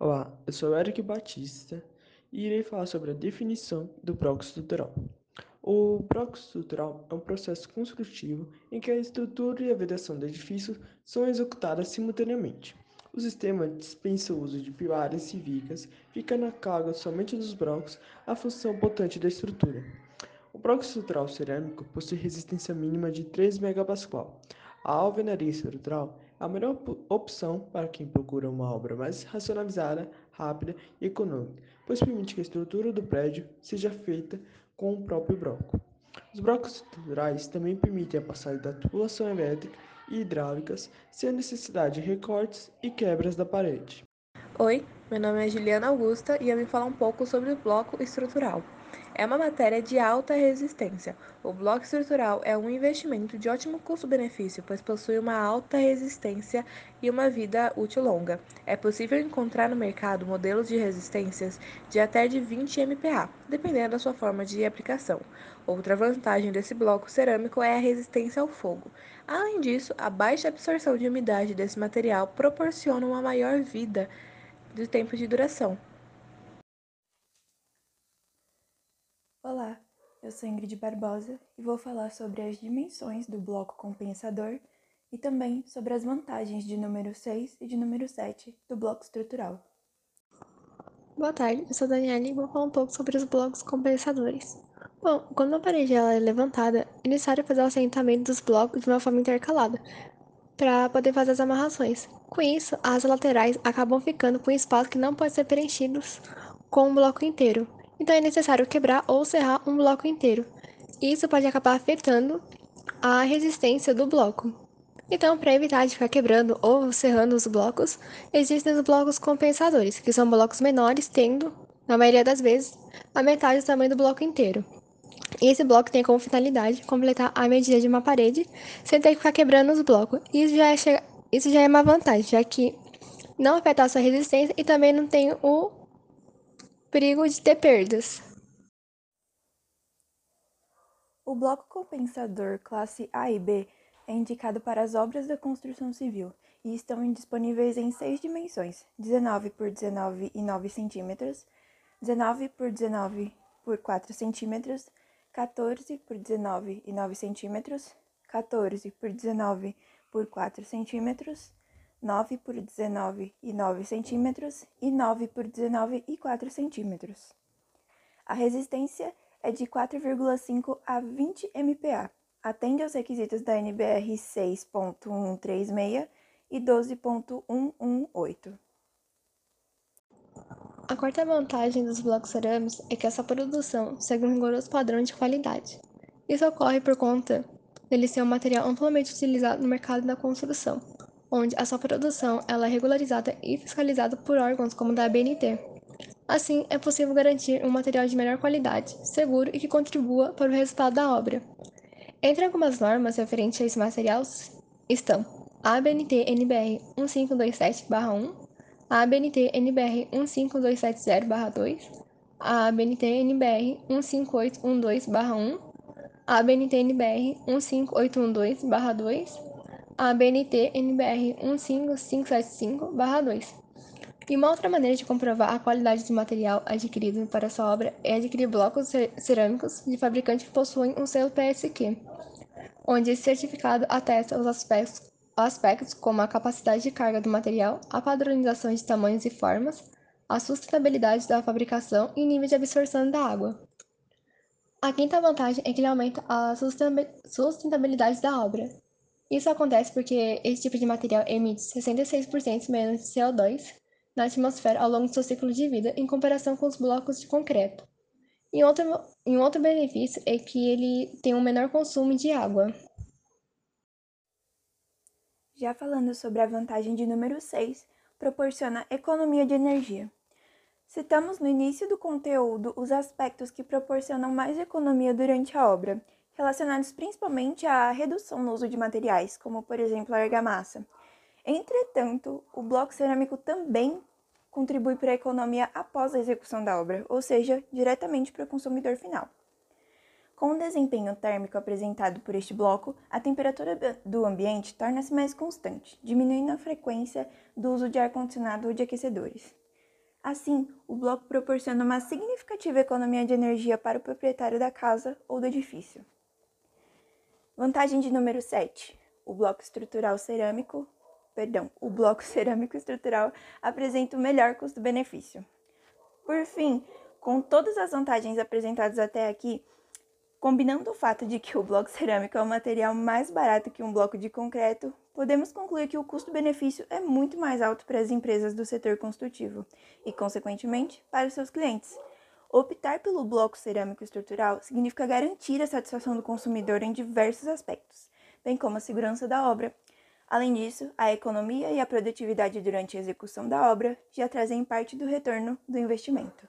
Olá, eu sou Eric Batista e irei falar sobre a definição do bloco estrutural. O bloco estrutural é um processo construtivo em que a estrutura e a vedação do edifício são executadas simultaneamente. O sistema dispensa o uso de pilares e vigas, ficando a carga somente dos blocos a função potente da estrutura. O bloco estrutural cerâmico possui resistência mínima de 3 MPa. A alvenaria estrutural a melhor opção para quem procura uma obra mais racionalizada, rápida e econômica, pois permite que a estrutura do prédio seja feita com o próprio bloco. Os blocos estruturais também permitem a passagem da tubulação elétrica e hidráulicas sem a necessidade de recortes e quebras da parede. Oi, meu nome é Juliana Augusta e eu vim falar um pouco sobre o bloco estrutural. É uma matéria de alta resistência. O bloco estrutural é um investimento de ótimo custo-benefício, pois possui uma alta resistência e uma vida útil longa. É possível encontrar no mercado modelos de resistências de até de 20 MPa, dependendo da sua forma de aplicação. Outra vantagem desse bloco cerâmico é a resistência ao fogo. Além disso, a baixa absorção de umidade desse material proporciona uma maior vida de tempo de duração. Olá, eu sou Ingrid Barbosa e vou falar sobre as dimensões do bloco compensador e também sobre as vantagens de número 6 e de número 7 do bloco estrutural. Boa tarde, eu sou Daniela e vou falar um pouco sobre os blocos compensadores. Bom, quando a parede é levantada, é necessário fazer o assentamento dos blocos de uma forma intercalada, para poder fazer as amarrações. Com isso, as laterais acabam ficando com espaço que não pode ser preenchidos com um bloco inteiro, então é necessário quebrar ou serrar um bloco inteiro. Isso pode acabar afetando a resistência do bloco. Então, para evitar de ficar quebrando ou serrando os blocos, existem os blocos compensadores, que são blocos menores, tendo, na maioria das vezes, a metade do tamanho do bloco inteiro. E esse bloco tem como finalidade completar a medida de uma parede sem ter que ficar quebrando os blocos. Isso já é, isso já é uma vantagem, já que não afeta a sua resistência e também não tem o perigo de ter perdas. O bloco compensador classe A e B é indicado para as obras da construção civil e estão disponíveis em seis dimensões: 19 por 19 e 9 centímetros, 19 por 19 por 4 centímetros, 14 por 19 e 9 centímetros, 14 por 19 por 4 centímetros, 9 por 19 e 9 centímetros e 9 por 19 e 4 centímetros. A resistência é de 4,5 a 20 MPa, atende aos requisitos da NBR 6.136 e 12.118. A quarta vantagem dos blocos cerâmicos é que essa produção segue um rigoroso padrão de qualidade. Isso ocorre por conta dele ser um material amplamente utilizado no mercado da construção, onde a sua produção ela é regularizada e fiscalizada por órgãos como da ABNT. Assim, é possível garantir um material de melhor qualidade, seguro e que contribua para o resultado da obra. Entre algumas normas referentes a esse material estão a ABNT NBR 1527-1, a ABNT NBR 15270-2, a ABNT NBR 15812-1, a ABNT NBR 15812-2, a BNT NBR 15575-2. E uma outra maneira de comprovar a qualidade do material adquirido para sua obra é adquirir blocos cerâmicos de fabricantes que possuem um selo PSQ, onde esse certificado atesta os aspectos, aspectos como a capacidade de carga do material, a padronização de tamanhos e formas, a sustentabilidade da fabricação e nível de absorção da água. A quinta vantagem é que ele aumenta a sustentabilidade da obra, isso acontece porque esse tipo de material emite 66% menos de CO2 na atmosfera ao longo do seu ciclo de vida em comparação com os blocos de concreto. E outro, e um outro benefício é que ele tem um menor consumo de água. Já falando sobre a vantagem de número 6, proporciona economia de energia. Citamos no início do conteúdo os aspectos que proporcionam mais economia durante a obra, relacionados principalmente à redução no uso de materiais, como por exemplo a argamassa. Entretanto, o bloco cerâmico também contribui para a economia após a execução da obra, ou seja, diretamente para o consumidor final. Com o desempenho térmico apresentado por este bloco, a temperatura do ambiente torna-se mais constante, diminuindo a frequência do uso de ar-condicionado ou de aquecedores. Assim, o bloco proporciona uma significativa economia de energia para o proprietário da casa ou do edifício. Vantagem de número 7. O bloco estrutural cerâmico, perdão, o bloco cerâmico estrutural apresenta o melhor custo-benefício. Por fim, com todas as vantagens apresentadas até aqui, combinando o fato de que o bloco cerâmico é um material mais barato que um bloco de concreto, podemos concluir que o custo-benefício é muito mais alto para as empresas do setor construtivo e, consequentemente, para os seus clientes. Optar pelo bloco cerâmico estrutural significa garantir a satisfação do consumidor em diversos aspectos, bem como a segurança da obra. Além disso, a economia e a produtividade durante a execução da obra já trazem parte do retorno do investimento.